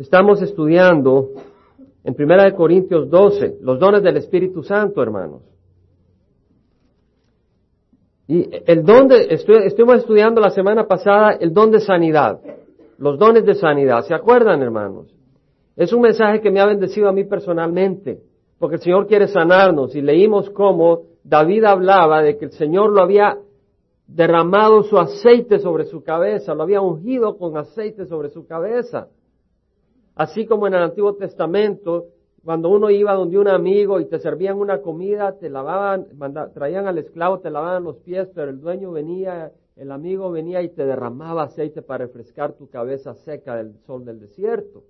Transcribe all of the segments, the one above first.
Estamos estudiando en Primera de Corintios 12 los dones del Espíritu Santo, hermanos. Y el don de, estuvimos estudiando la semana pasada el don de sanidad, los dones de sanidad. ¿Se acuerdan, hermanos? Es un mensaje que me ha bendecido a mí personalmente, porque el Señor quiere sanarnos y leímos cómo David hablaba de que el Señor lo había derramado su aceite sobre su cabeza, lo había ungido con aceite sobre su cabeza. Así como en el Antiguo Testamento, cuando uno iba donde un amigo y te servían una comida, te lavaban, traían al esclavo, te lavaban los pies, pero el dueño venía, el amigo venía y te derramaba aceite para refrescar tu cabeza seca del sol del desierto.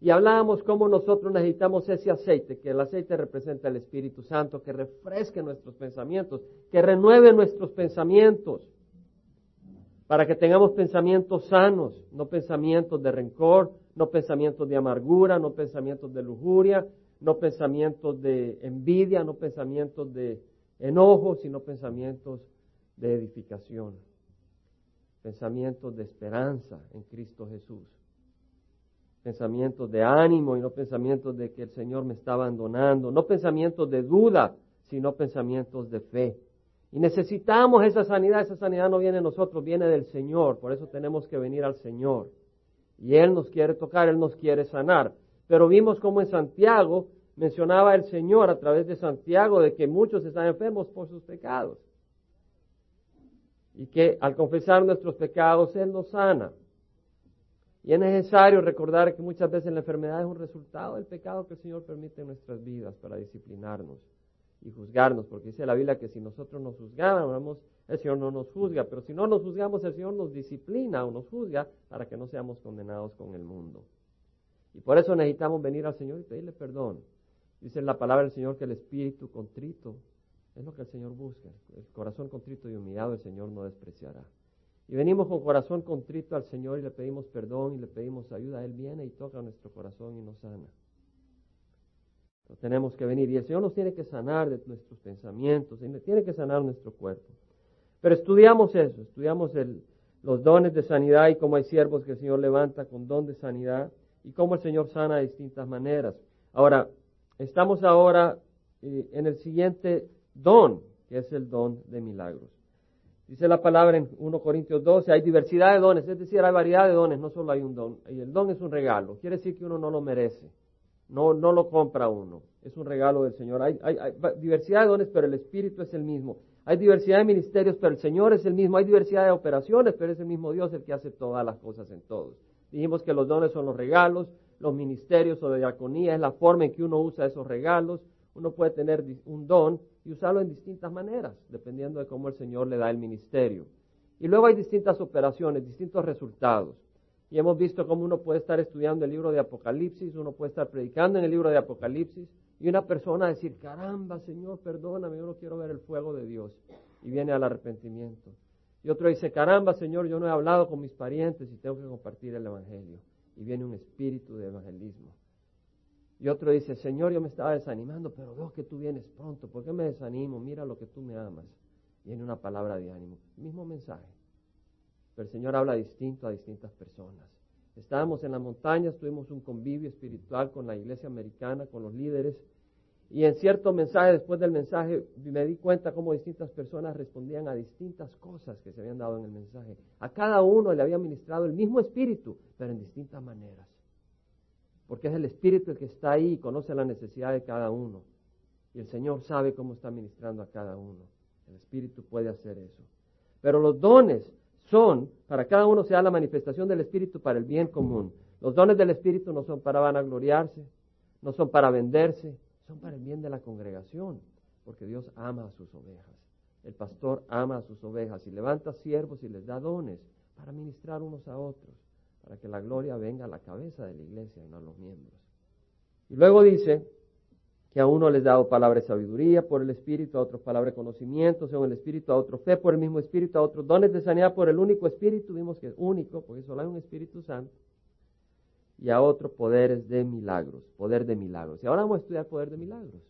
Y hablábamos cómo nosotros necesitamos ese aceite, que el aceite representa el Espíritu Santo, que refresque nuestros pensamientos, que renueve nuestros pensamientos, para que tengamos pensamientos sanos, no pensamientos de rencor, no pensamientos de amargura, no pensamientos de lujuria, no pensamientos de envidia, no pensamientos de enojo, sino pensamientos de edificación, pensamientos de esperanza en Cristo Jesús pensamientos de ánimo y no pensamientos de que el Señor me está abandonando, no pensamientos de duda, sino pensamientos de fe. Y necesitamos esa sanidad, esa sanidad no viene de nosotros, viene del Señor, por eso tenemos que venir al Señor. Y Él nos quiere tocar, Él nos quiere sanar. Pero vimos como en Santiago mencionaba el Señor a través de Santiago de que muchos están enfermos por sus pecados. Y que al confesar nuestros pecados Él nos sana. Y es necesario recordar que muchas veces la enfermedad es un resultado del pecado que el Señor permite en nuestras vidas para disciplinarnos y juzgarnos, porque dice la Biblia que si nosotros nos juzgáramos, el Señor no nos juzga, pero si no nos juzgamos, el Señor nos disciplina o nos juzga para que no seamos condenados con el mundo. Y por eso necesitamos venir al Señor y pedirle perdón. Dice la palabra del Señor que el espíritu contrito es lo que el Señor busca. El corazón contrito y humillado el Señor no despreciará. Y venimos con corazón contrito al Señor y le pedimos perdón y le pedimos ayuda. Él viene y toca nuestro corazón y nos sana. Tenemos que venir. Y el Señor nos tiene que sanar de nuestros pensamientos, y tiene que sanar nuestro cuerpo. Pero estudiamos eso, estudiamos los dones de sanidad y cómo hay siervos que el Señor levanta con don de sanidad y cómo el Señor sana de distintas maneras. Ahora, estamos ahora eh, en el siguiente don, que es el don de milagros. Dice la palabra en 1 Corintios 12, hay diversidad de dones, es decir, hay variedad de dones, no solo hay un don. Y el don es un regalo, quiere decir que uno no lo merece, no, no lo compra uno, es un regalo del Señor. Hay, hay, diversidad de dones, pero el Espíritu es el mismo. Hay diversidad de ministerios, pero el Señor es el mismo. Hay diversidad de operaciones, pero es el mismo Dios el que hace todas las cosas en todos. Dijimos que los dones son los regalos, los ministerios o de diaconía es la forma en que uno usa esos regalos. Uno puede tener un don y usarlo en distintas maneras, dependiendo de cómo el Señor le da el ministerio. Y luego hay distintas operaciones, distintos resultados. Y hemos visto cómo uno puede estar estudiando el libro de Apocalipsis, uno puede estar predicando en el libro de Apocalipsis, y una persona decir, caramba, Señor, perdóname, yo no quiero ver el fuego de Dios. Y viene al arrepentimiento. Y otro dice, caramba, Señor, yo no he hablado con mis parientes y tengo que compartir el Evangelio. Y viene un espíritu de evangelismo. Y otro dice, Señor, yo me estaba desanimando, pero veo que tú vienes pronto. ¿Por qué me desanimo? Mira lo que tú me amas. Viene una palabra de ánimo. Mismo mensaje. Pero el Señor habla distinto a distintas personas. Estábamos en la montaña, tuvimos un convivio espiritual con la iglesia americana, con los líderes. Y en cierto mensaje, después del mensaje, me di cuenta cómo distintas personas respondían a distintas cosas que se habían dado en el mensaje. A cada uno le había ministrado el mismo espíritu, pero en distintas maneras porque es el Espíritu el que está ahí y conoce la necesidad de cada uno. Y el Señor sabe cómo está ministrando a cada uno. El Espíritu puede hacer eso. Pero los dones son, para cada uno sea la manifestación del Espíritu para el bien común. Los dones del Espíritu no son para vanagloriarse, no son para venderse, son para el bien de la congregación, porque Dios ama a sus ovejas. El pastor ama a sus ovejas y levanta siervos y les da dones para ministrar unos a otros para que la gloria venga a la cabeza de la iglesia y no a los miembros. Y luego dice que a uno les dado palabra de sabiduría por el Espíritu, a otros palabra de conocimiento según el Espíritu, a otro fe por el mismo Espíritu, a otros dones de sanidad por el único Espíritu, vimos que es único, porque solo hay un Espíritu Santo, y a otros poderes de milagros, poder de milagros. Y ahora vamos a estudiar poder de milagros.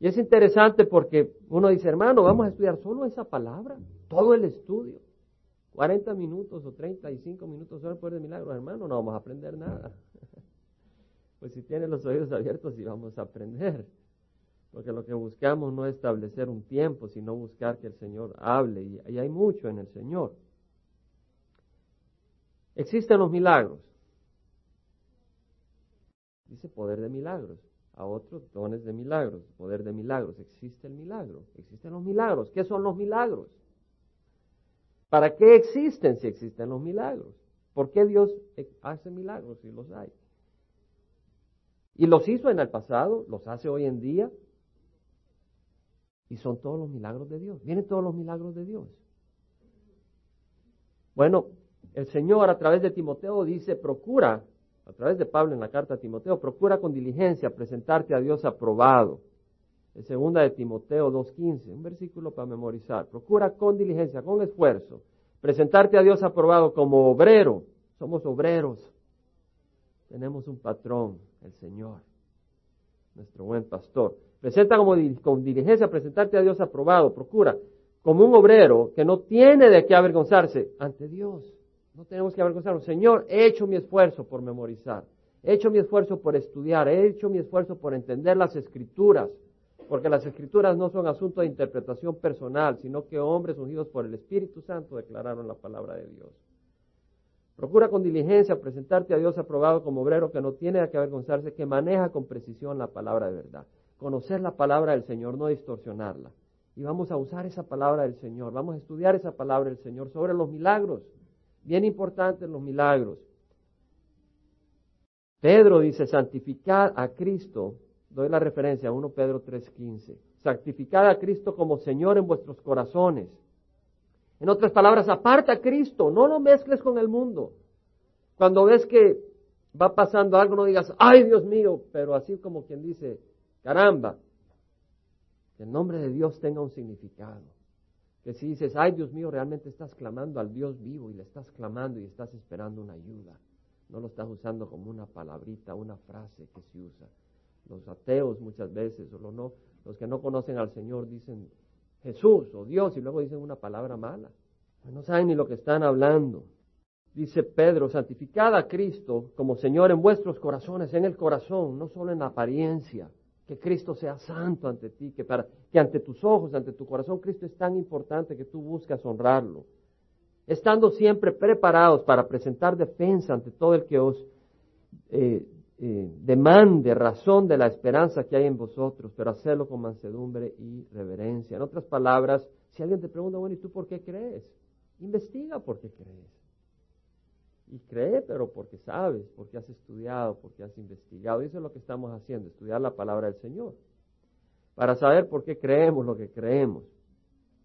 Y es interesante porque uno dice, hermano, vamos a estudiar solo esa palabra, todo el estudio. 40 minutos o 35 minutos solo poder de milagros, hermano, no vamos a aprender nada. Pues si tiene los oídos abiertos y vamos a aprender. Porque lo que buscamos no es establecer un tiempo, sino buscar que el Señor hable. Y, y hay mucho en el Señor. Existen los milagros. Dice poder de milagros. A otros dones de milagros, poder de milagros. Existe el milagro. Existen los milagros. ¿Qué son los milagros? ¿Para qué existen si existen los milagros? ¿Por qué Dios hace milagros si los hay? Y los hizo en el pasado, los hace hoy en día. Y son todos los milagros de Dios. Vienen todos los milagros de Dios. Bueno, el Señor a través de Timoteo dice, procura, a través de Pablo en la carta a Timoteo, procura con diligencia presentarte a Dios aprobado. En segunda de Timoteo 2.15, un versículo para memorizar. Procura con diligencia, con esfuerzo, presentarte a Dios aprobado como obrero. Somos obreros. Tenemos un patrón, el Señor, nuestro buen pastor. Presenta como con diligencia, presentarte a Dios aprobado. Procura como un obrero que no tiene de qué avergonzarse ante Dios. No tenemos que avergonzarnos. Señor, he hecho mi esfuerzo por memorizar. He hecho mi esfuerzo por estudiar. He hecho mi esfuerzo por entender las escrituras. Porque las escrituras no son asunto de interpretación personal, sino que hombres ungidos por el Espíritu Santo declararon la palabra de Dios. Procura con diligencia presentarte a Dios aprobado como obrero que no tiene a qué avergonzarse, que maneja con precisión la palabra de verdad. Conocer la palabra del Señor, no distorsionarla. Y vamos a usar esa palabra del Señor, vamos a estudiar esa palabra del Señor sobre los milagros. Bien importantes los milagros. Pedro dice, santificad a Cristo, doy la referencia a 1 Pedro 3:15, santificad a Cristo como Señor en vuestros corazones. En otras palabras, aparta a Cristo, no lo mezcles con el mundo. Cuando ves que va pasando algo, no digas, ay Dios mío, pero así como quien dice, caramba, que el nombre de Dios tenga un significado. Que si dices, ay Dios mío, realmente estás clamando al Dios vivo y le estás clamando y estás esperando una ayuda. No lo estás usando como una palabrita, una frase que se usa. Los ateos muchas veces, o no, los que no conocen al Señor dicen Jesús o Dios y luego dicen una palabra mala. No saben ni lo que están hablando. Dice Pedro, santificad a Cristo como Señor en vuestros corazones, en el corazón, no solo en la apariencia que Cristo sea santo ante ti, que ante tus ojos, ante tu corazón, Cristo es tan importante que tú buscas honrarlo. Estando siempre preparados para presentar defensa ante todo el que os eh, eh, demande razón de la esperanza que hay en vosotros, pero hacerlo con mansedumbre y reverencia. En otras palabras, si alguien te pregunta, bueno, ¿y tú por qué crees? Investiga por qué crees. Y cree, pero porque sabes, porque has estudiado, porque has investigado. Y eso es lo que estamos haciendo, estudiar la palabra del Señor. Para saber por qué creemos lo que creemos.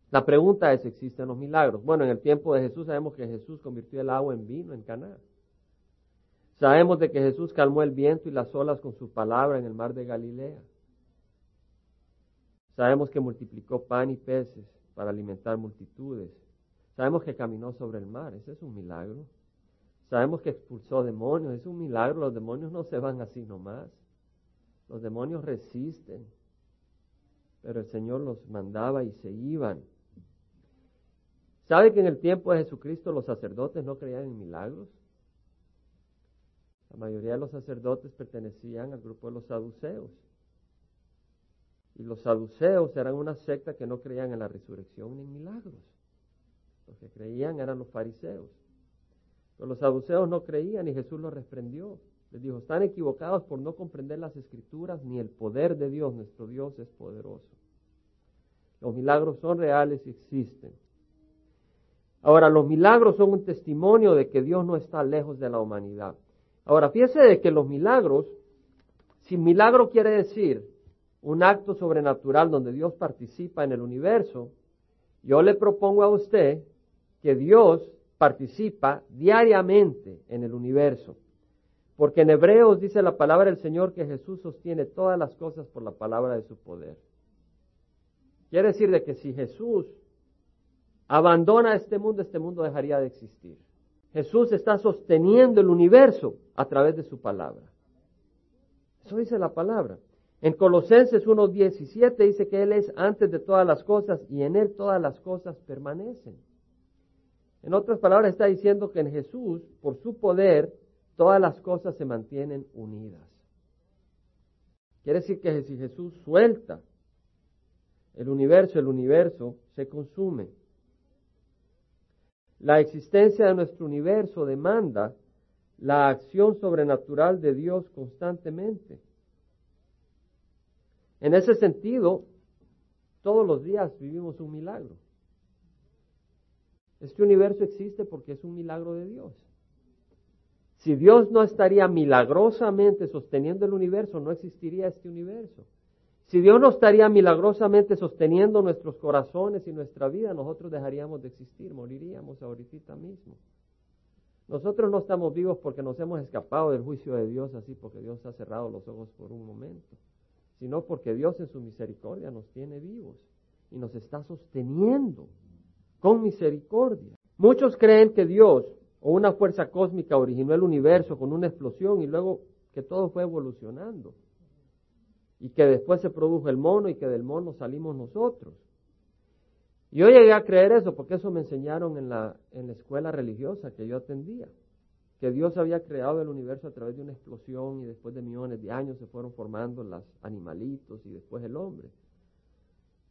La pregunta es, ¿existen los milagros? Bueno, en el tiempo de Jesús sabemos que Jesús convirtió el agua en vino en Caná. Sabemos de que Jesús calmó el viento y las olas con su palabra en el mar de Galilea. Sabemos que multiplicó pan y peces para alimentar multitudes. Sabemos que caminó sobre el mar. Ese es un milagro. Sabemos que expulsó demonios, es un milagro, los demonios no se van así nomás. Los demonios resisten, pero el Señor los mandaba y se iban. ¿Sabe que en el tiempo de Jesucristo los sacerdotes no creían en milagros? La mayoría de los sacerdotes pertenecían al grupo de los saduceos. Y los saduceos eran una secta que no creían en la resurrección ni en milagros. Los que creían eran los fariseos. Pero los saduceos no creían y Jesús los reprendió. Les dijo, están equivocados por no comprender las escrituras ni el poder de Dios. Nuestro Dios es poderoso. Los milagros son reales y existen. Ahora, los milagros son un testimonio de que Dios no está lejos de la humanidad. Ahora, fíjese de que los milagros, si milagro quiere decir un acto sobrenatural donde Dios participa en el universo, yo le propongo a usted que Dios participa diariamente en el universo. Porque en Hebreos dice la palabra del Señor que Jesús sostiene todas las cosas por la palabra de su poder. Quiere decir de que si Jesús abandona este mundo, este mundo dejaría de existir. Jesús está sosteniendo el universo a través de su palabra. Eso dice la palabra. En Colosenses 1.17 dice que Él es antes de todas las cosas y en Él todas las cosas permanecen. En otras palabras, está diciendo que en Jesús, por su poder, todas las cosas se mantienen unidas. Quiere decir que si Jesús suelta el universo, el universo se consume. La existencia de nuestro universo demanda la acción sobrenatural de Dios constantemente. En ese sentido, todos los días vivimos un milagro. Este universo existe porque es un milagro de Dios. Si Dios no estaría milagrosamente sosteniendo el universo, no existiría este universo. Si Dios no estaría milagrosamente sosteniendo nuestros corazones y nuestra vida, nosotros dejaríamos de existir, moriríamos ahorita mismo. Nosotros no estamos vivos porque nos hemos escapado del juicio de Dios así, porque Dios ha cerrado los ojos por un momento, sino porque Dios en su misericordia nos tiene vivos y nos está sosteniendo con misericordia. Muchos creen que Dios o una fuerza cósmica originó el universo con una explosión y luego que todo fue evolucionando y que después se produjo el mono y que del mono salimos nosotros. Yo llegué a creer eso porque eso me enseñaron en la, en la escuela religiosa que yo atendía, que Dios había creado el universo a través de una explosión y después de millones de años se fueron formando los animalitos y después el hombre.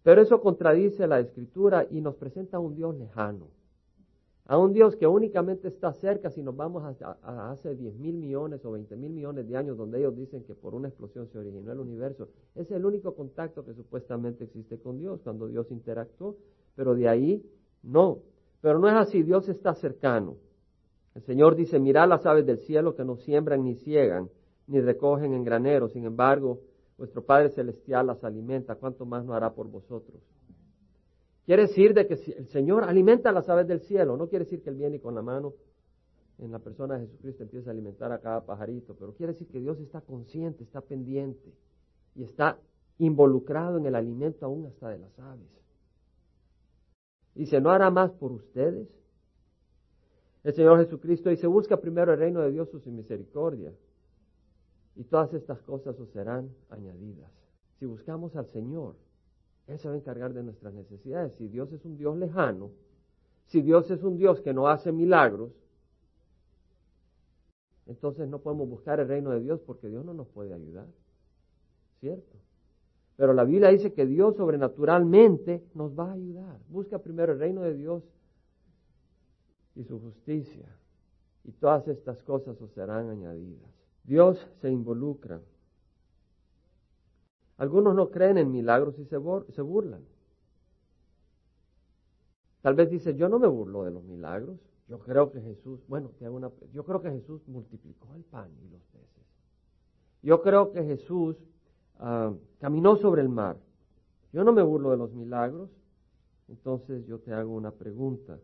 Pero eso contradice la escritura y nos presenta a un Dios lejano, a un Dios que únicamente está cerca si nos vamos a, hace 10 mil millones o 20 mil millones de años donde ellos dicen que por una explosión se originó el universo. Es el único contacto que supuestamente existe con Dios cuando Dios interactuó, pero de ahí no. Pero no es así, Dios está cercano. El Señor dice, mirad las aves del cielo que no siembran ni ciegan, ni recogen en granero, sin embargo, vuestro Padre Celestial las alimenta, ¿cuánto más no hará por vosotros? Quiere decir de que el Señor alimenta las aves del cielo, no quiere decir que Él viene con la mano en la persona de Jesucristo empieza a alimentar a cada pajarito, pero quiere decir que Dios está consciente, está pendiente y está involucrado en el alimento aún hasta de las aves. Dice, ¿no hará más por ustedes? El Señor Jesucristo dice, busca primero el reino de Dios, su misericordia, y todas estas cosas os serán añadidas. Si buscamos al Señor, él se va a encargar de nuestras necesidades. Si Dios es un Dios lejano, si Dios es un Dios que no hace milagros, entonces no podemos buscar el reino de Dios porque Dios no nos puede ayudar. ¿Cierto? Pero la Biblia dice que Dios sobrenaturalmente nos va a ayudar. Busca primero el reino de Dios y su justicia. Y todas estas cosas os serán añadidas. Dios se involucra algunos no creen en milagros y se, burlan. Tal vez dice, yo no me burlo de los milagros. Yo creo que Jesús, bueno, te hago una, yo creo que Jesús multiplicó el pan y los peces. Yo creo que Jesús ah, caminó sobre el mar. Yo no me burlo de los milagros. Entonces yo te hago una pregunta.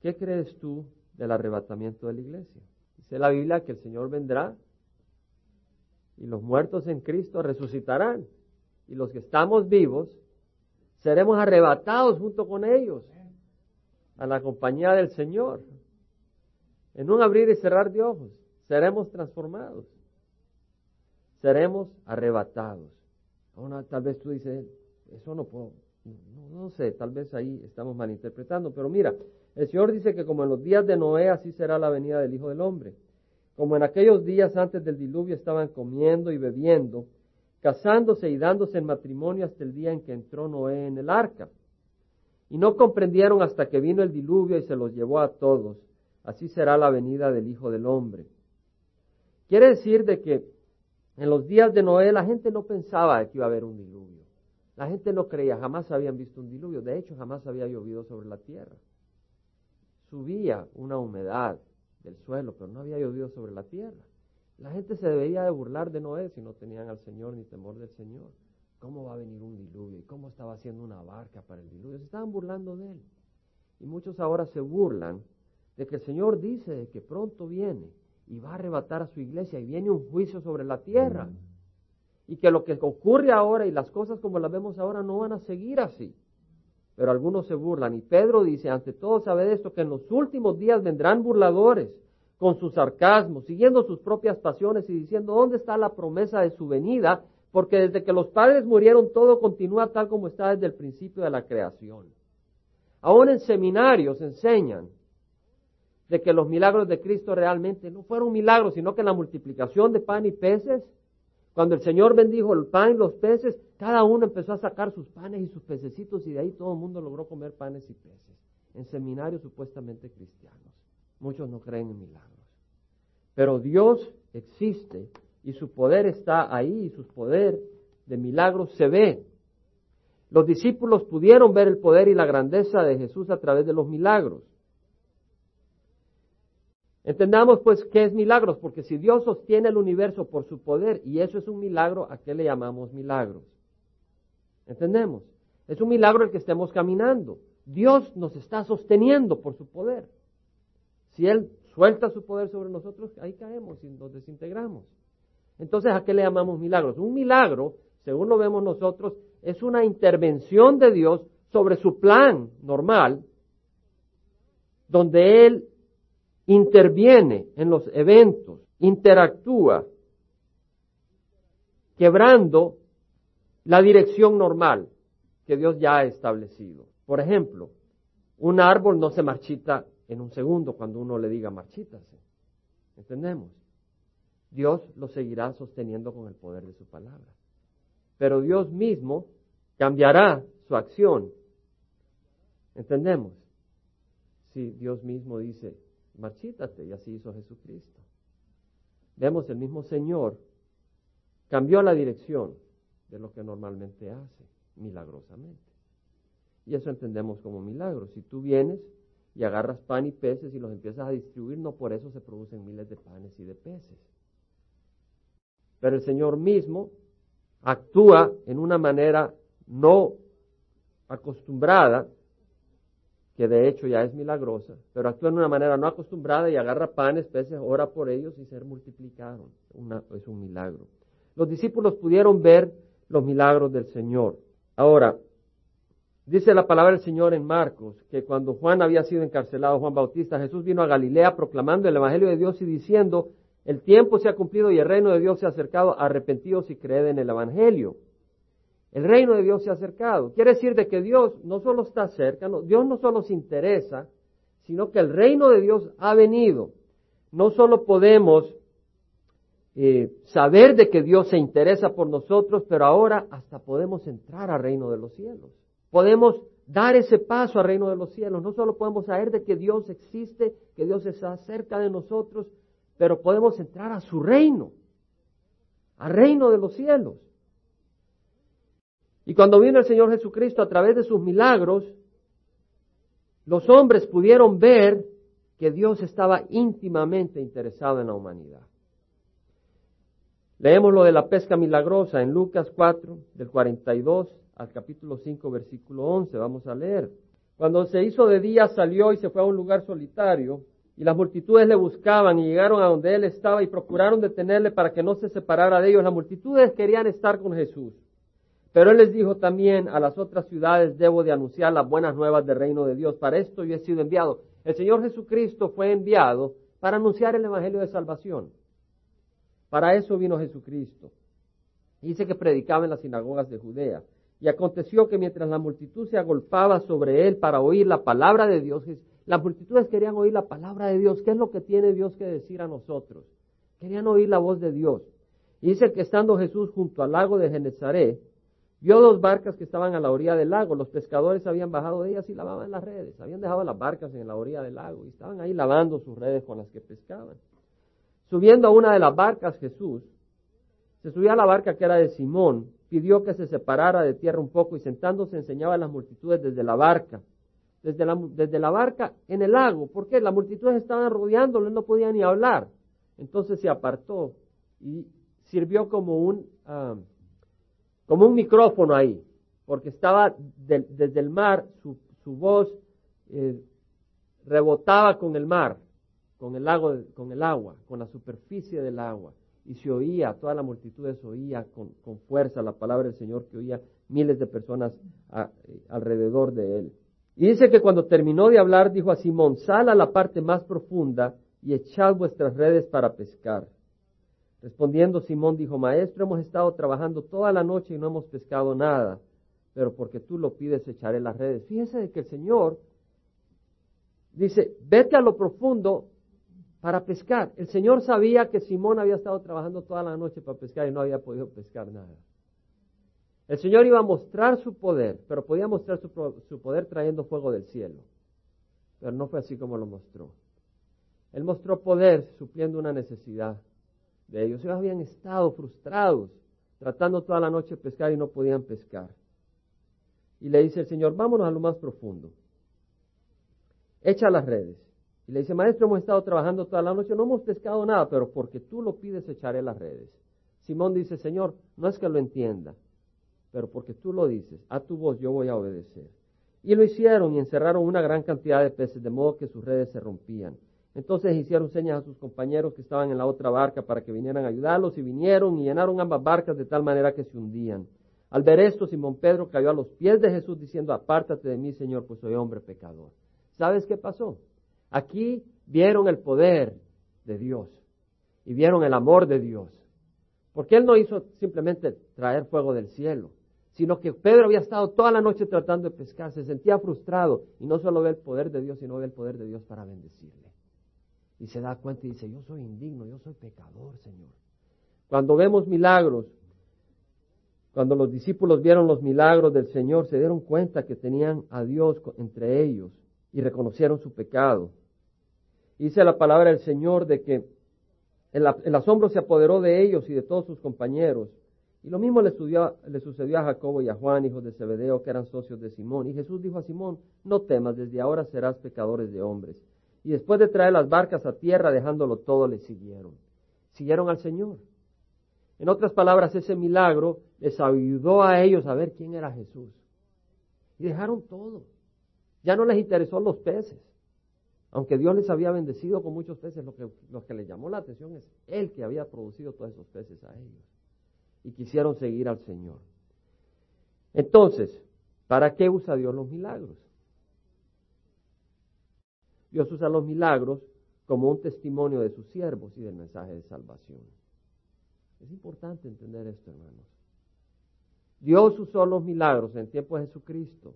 ¿Qué crees tú del arrebatamiento de la iglesia? Dice la Biblia que el Señor vendrá y los muertos en Cristo resucitarán. Y los que estamos vivos seremos arrebatados junto con ellos a la compañía del Señor. En un abrir y cerrar de ojos seremos transformados. Seremos arrebatados. Ahora tal vez tú dices, eso no puedo, no, no sé, tal vez ahí estamos malinterpretando, pero mira, el Señor dice que como en los días de Noé, así será la venida del Hijo del Hombre. Como en aquellos días antes del diluvio estaban comiendo y bebiendo, casándose y dándose en matrimonio hasta el día en que entró Noé en el arca. Y no comprendieron hasta que vino el diluvio y se los llevó a todos. Así será la venida del Hijo del Hombre. Quiere decir de que en los días de Noé la gente no pensaba que iba a haber un diluvio. La gente no creía, jamás habían visto un diluvio. De hecho, jamás había llovido sobre la tierra. Subía una humedad del suelo, pero no había llovido sobre la tierra. La gente se debería de burlar de Noé si no tenían al Señor ni temor del Señor. ¿Cómo va a venir un diluvio? ¿Y cómo estaba haciendo una barca para el diluvio? Se estaban burlando de él. Y muchos ahora se burlan de que el Señor dice que pronto viene y va a arrebatar a su iglesia y viene un juicio sobre la tierra. Y que lo que ocurre ahora y las cosas como las vemos ahora no van a seguir así pero algunos se burlan. Y Pedro dice, ante todo sabe esto, que en los últimos días vendrán burladores con sus sarcasmos, siguiendo sus propias pasiones y diciendo, ¿dónde está la promesa de su venida? Porque desde que los padres murieron todo continúa tal como está desde el principio de la creación. Aún en seminarios enseñan de que los milagros de Cristo realmente no fueron milagros, sino que la multiplicación de pan y peces Cuando el Señor bendijo el pan y los peces, cada uno empezó a sacar sus panes y sus pececitos y de ahí todo el mundo logró comer panes y peces. En seminarios supuestamente cristianos. Muchos no creen en milagros. Pero Dios existe y su poder está ahí y su poder de milagros se ve. Los discípulos pudieron ver el poder y la grandeza de Jesús a través de los milagros. Entendamos pues qué es milagros, porque si Dios sostiene el universo por su poder y eso es un milagro, ¿a qué le llamamos milagros? ¿Entendemos? Es un milagro el que estemos caminando. Dios nos está sosteniendo por su poder. Si Él suelta su poder sobre nosotros, ahí caemos y nos desintegramos. Entonces, ¿a qué le llamamos milagros? Un milagro, según lo vemos nosotros, es una intervención de Dios sobre su plan normal, donde Él interviene en los eventos, interactúa, quebrando la dirección normal que Dios ya ha establecido. Por ejemplo, un árbol no se marchita en un segundo cuando uno le diga marchítase. ¿Entendemos? Dios lo seguirá sosteniendo con el poder de su palabra. Pero Dios mismo cambiará su acción. ¿Entendemos? Si Dios mismo dice, marchítate, y así hizo Jesucristo. Vemos el mismo Señor cambió la dirección de lo que normalmente hace, milagrosamente. Y eso entendemos como milagro. Si tú vienes y agarras pan y peces y los empiezas a distribuir, no por eso se producen miles de panes y de peces. Pero el Señor mismo actúa en una manera no acostumbrada que de hecho ya es milagrosa, pero actúa de una manera no acostumbrada y agarra panes, peces, ora por ellos y ser multiplicaron. es un milagro. Los discípulos pudieron ver los milagros del Señor. Ahora, dice la palabra del Señor en Marcos que cuando Juan había sido encarcelado, Juan Bautista, Jesús vino a Galilea proclamando el Evangelio de Dios y diciendo, el tiempo se ha cumplido y el reino de Dios se ha acercado, arrepentidos y creed en el Evangelio. El reino de Dios se ha acercado. Quiere decir de que Dios no solo está cerca, Dios no solo se interesa, sino que el reino de Dios ha venido. No solo podemos eh, saber de que Dios se interesa por nosotros, pero ahora hasta podemos entrar al reino de los cielos. Podemos dar ese paso al reino de los cielos. No solo podemos saber de que Dios existe, que Dios está cerca de nosotros, pero podemos entrar a su reino, al reino de los cielos. Y cuando vino el Señor Jesucristo a través de sus milagros, los hombres pudieron ver que Dios estaba íntimamente interesado en la humanidad. Leemos lo de la pesca milagrosa en Lucas 4, del 42 al capítulo 5, versículo 11. Vamos a leer. Cuando se hizo de día, salió y se fue a un lugar solitario, y las multitudes le buscaban y llegaron a donde él estaba y procuraron detenerle para que no se separara de ellos. Las multitudes querían estar con Jesús. Pero él les dijo también a las otras ciudades debo de anunciar las buenas nuevas del reino de Dios. Para esto yo he sido enviado. El Señor Jesucristo fue enviado para anunciar el Evangelio de Salvación. Para eso vino Jesucristo. Dice que predicaba en las sinagogas de Judea. Y aconteció que mientras la multitud se agolpaba sobre él para oír la palabra de Dios, las multitudes querían oír la palabra de Dios. ¿Qué es lo que tiene Dios que decir a nosotros? Querían oír la voz de Dios. Y dice que estando Jesús junto al lago de Genezaret, Vio dos barcas que estaban a la orilla del lago. Los pescadores habían bajado de ellas y lavaban las redes. Habían dejado las barcas en la orilla del lago y estaban ahí lavando sus redes con las que pescaban. Subiendo a una de las barcas, Jesús se subió a la barca que era de Simón, pidió que se separara de tierra un poco y sentándose enseñaba a las multitudes desde la barca. Desde la, desde la barca en el lago. ¿Por qué? Las multitudes estaban rodeándolo, no podía ni hablar. Entonces se apartó y sirvió como un... Ah, como un micrófono ahí, porque estaba desde el mar, su, voz eh, rebotaba con el mar, con el, lago, con el agua, con la superficie del agua, y se oía, toda la multitud se oía con, fuerza la palabra del Señor que oía miles de personas eh, alrededor de él. Y dice que cuando terminó de hablar, dijo a Simón, sal a la parte más profunda y echad vuestras redes para pescar. Respondiendo Simón dijo, Maestro, hemos estado trabajando toda la noche y no hemos pescado nada, pero porque tú lo pides echaré las redes. Fíjese de que el Señor dice, vete a lo profundo para pescar. El Señor sabía que Simón había estado trabajando toda la noche para pescar y no había podido pescar nada. El Señor iba a mostrar su poder, pero podía mostrar su, su poder trayendo fuego del cielo. Pero no fue así como lo mostró. Él mostró poder supliendo una necesidad de ellos. Ellos habían estado frustrados, tratando toda la noche de pescar y no podían pescar. Y le dice el Señor, vámonos a lo más profundo. Echa las redes. Y le dice, maestro, hemos estado trabajando toda la noche, no hemos pescado nada, pero porque tú lo pides, echaré las redes. Simón dice, Señor, no es que lo entienda, pero porque tú lo dices, a tu voz yo voy a obedecer. Y lo hicieron y encerraron una gran cantidad de peces, de modo que sus redes se rompían. Entonces hicieron señas a sus compañeros que estaban en la otra barca para que vinieran a ayudarlos y vinieron y llenaron ambas barcas de tal manera que se hundían. Al ver esto, Simón Pedro cayó a los pies de Jesús diciendo, apártate de mí, Señor, pues soy hombre pecador. ¿Sabes qué pasó? Aquí vieron el poder de Dios y vieron el amor de Dios. Porque Él no hizo simplemente traer fuego del cielo, sino que Pedro había estado toda la noche tratando de pescar, se sentía frustrado y no solo ve el poder de Dios, sino ve el poder de Dios para bendecirle. Y se da cuenta y dice, yo soy indigno, yo soy pecador, Señor. Cuando vemos milagros, cuando los discípulos vieron los milagros del Señor, se dieron cuenta que tenían a Dios entre ellos y reconocieron su pecado. Dice la palabra del Señor de que el, asombro se apoderó de ellos y de todos sus compañeros. Y lo mismo le, le, sucedió a Jacobo y a Juan, hijos de Zebedeo, que eran socios de Simón. Y Jesús dijo a Simón, no temas, desde ahora serás pecadores de hombres. Y después de traer las barcas a tierra, dejándolo todo, le siguieron. Siguieron al Señor. En otras palabras, ese milagro les ayudó a ellos a ver quién era Jesús. Y dejaron todo. Ya no les interesó los peces. Aunque Dios les había bendecido con muchos peces, lo que, lo que les llamó la atención es Él que había producido todos esos peces a ellos. Y quisieron seguir al Señor. Entonces, ¿para qué usa Dios los milagros? Dios usa los milagros como un testimonio de sus siervos y del mensaje de salvación. Es importante entender esto, hermanos. Dios usó los milagros en tiempo de Jesucristo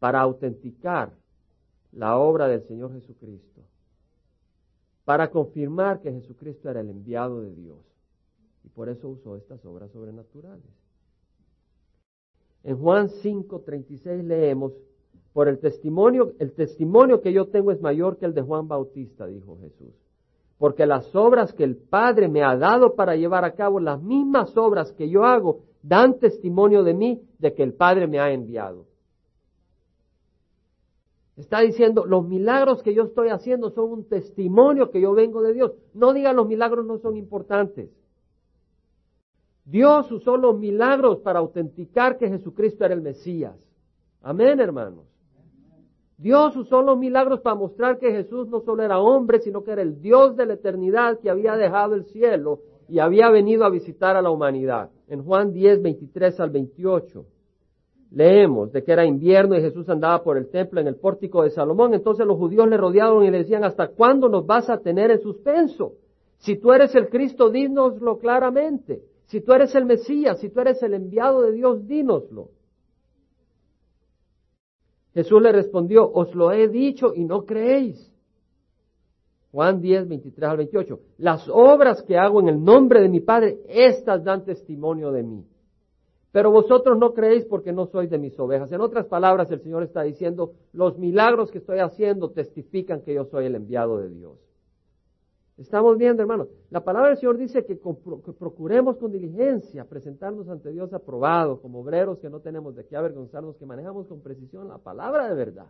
para autenticar la obra del Señor Jesucristo, para confirmar que Jesucristo era el enviado de Dios. Y por eso usó estas obras sobrenaturales. En Juan 5:36 leemos, por el testimonio, el testimonio que yo tengo es mayor que el de Juan Bautista, dijo Jesús. Porque las obras que el Padre me ha dado para llevar a cabo, las mismas obras que yo hago, dan testimonio de mí, de que el Padre me ha enviado. Está diciendo, los milagros que yo estoy haciendo son un testimonio que yo vengo de Dios. No digan los milagros no son importantes. Dios usó los milagros para autenticar que Jesucristo era el Mesías. Amén, hermanos. Dios usó los milagros para mostrar que Jesús no solo era hombre, sino que era el Dios de la eternidad que había dejado el cielo y había venido a visitar a la humanidad. En Juan 10, 23 al 28 leemos de que era invierno y Jesús andaba por el templo en el pórtico de Salomón. Entonces los judíos le rodearon y le decían, ¿hasta cuándo nos vas a tener en suspenso? Si tú eres el Cristo, dínoslo claramente. Si tú eres el Mesías, si tú eres el enviado de Dios, dínoslo. Jesús le respondió, os lo he dicho y no creéis. Juan 10, 23 al 28. Las obras que hago en el nombre de mi Padre, estas dan testimonio de mí. Pero vosotros no creéis porque no sois de mis ovejas. En otras palabras, el Señor está diciendo, los milagros que estoy haciendo testifican que yo soy el enviado de Dios. Estamos viendo, hermanos. La palabra del Señor dice que, procuremos con diligencia presentarnos ante Dios aprobado, como obreros que no tenemos de qué avergonzarnos, que manejamos con precisión la palabra de verdad.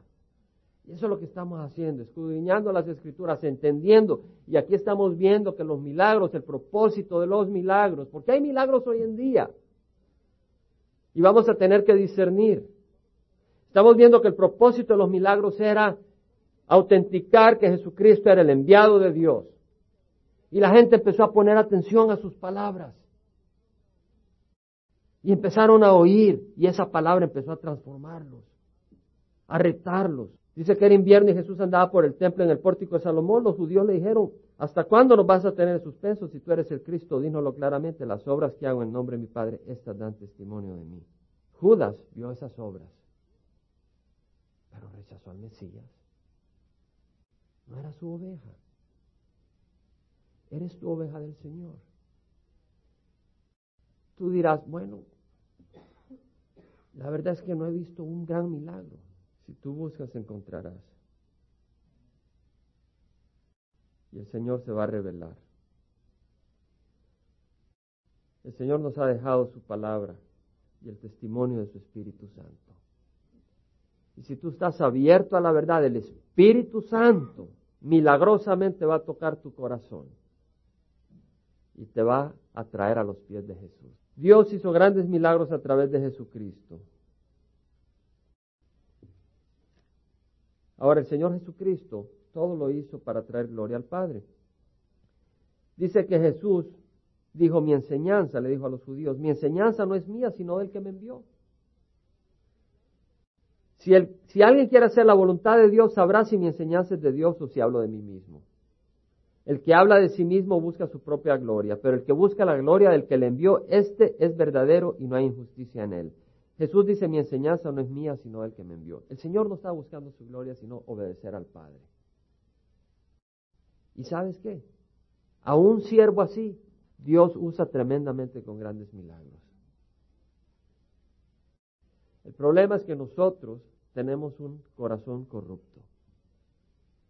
Y eso es lo que estamos haciendo, escudriñando las escrituras, entendiendo. Y aquí estamos viendo que los milagros, el propósito de los milagros, porque hay milagros hoy en día. Y vamos a tener que discernir. Estamos viendo que el propósito de los milagros era autenticar que Jesucristo era el enviado de Dios y la gente empezó a poner atención a sus palabras. Y empezaron a oír y esa palabra empezó a transformarlos, a retarlos. Dice que era invierno y Jesús andaba por el templo en el pórtico de Salomón. Los judíos le dijeron, ¿hasta cuándo nos vas a tener en suspenso? Si tú eres el Cristo, dínoslo claramente. Las obras que hago en nombre de mi Padre, estas dan testimonio de mí. Judas vio esas obras, pero rechazó al Mesías. No era su oveja. Eres tu oveja del Señor. Tú dirás, bueno, la verdad es que no he visto un gran milagro. Si tú buscas, encontrarás. Y el Señor se va a revelar. El Señor nos ha dejado su palabra y el testimonio de su Espíritu Santo. Y si tú estás abierto a la verdad, el Espíritu Santo milagrosamente va a tocar tu corazón y te va a traer a los pies de Jesús. Dios hizo grandes milagros a través de Jesucristo. Ahora el Señor Jesucristo todo lo hizo para traer gloria al Padre. Dice que Jesús dijo, mi enseñanza, le dijo a los judíos, mi enseñanza no es mía, sino del que me envió. Si, si alguien quiere hacer la voluntad de Dios, sabrá si mi enseñanza es de Dios o si hablo de mí mismo. El que habla de sí mismo busca su propia gloria, pero el que busca la gloria del que le envió, este es verdadero y no hay injusticia en él. Jesús dice, mi enseñanza no es mía, sino del que me envió. El Señor no está buscando su gloria, sino obedecer al Padre. ¿Y sabes qué? A un siervo así, Dios usa tremendamente con grandes milagros. El problema es que nosotros tenemos un corazón corrupto.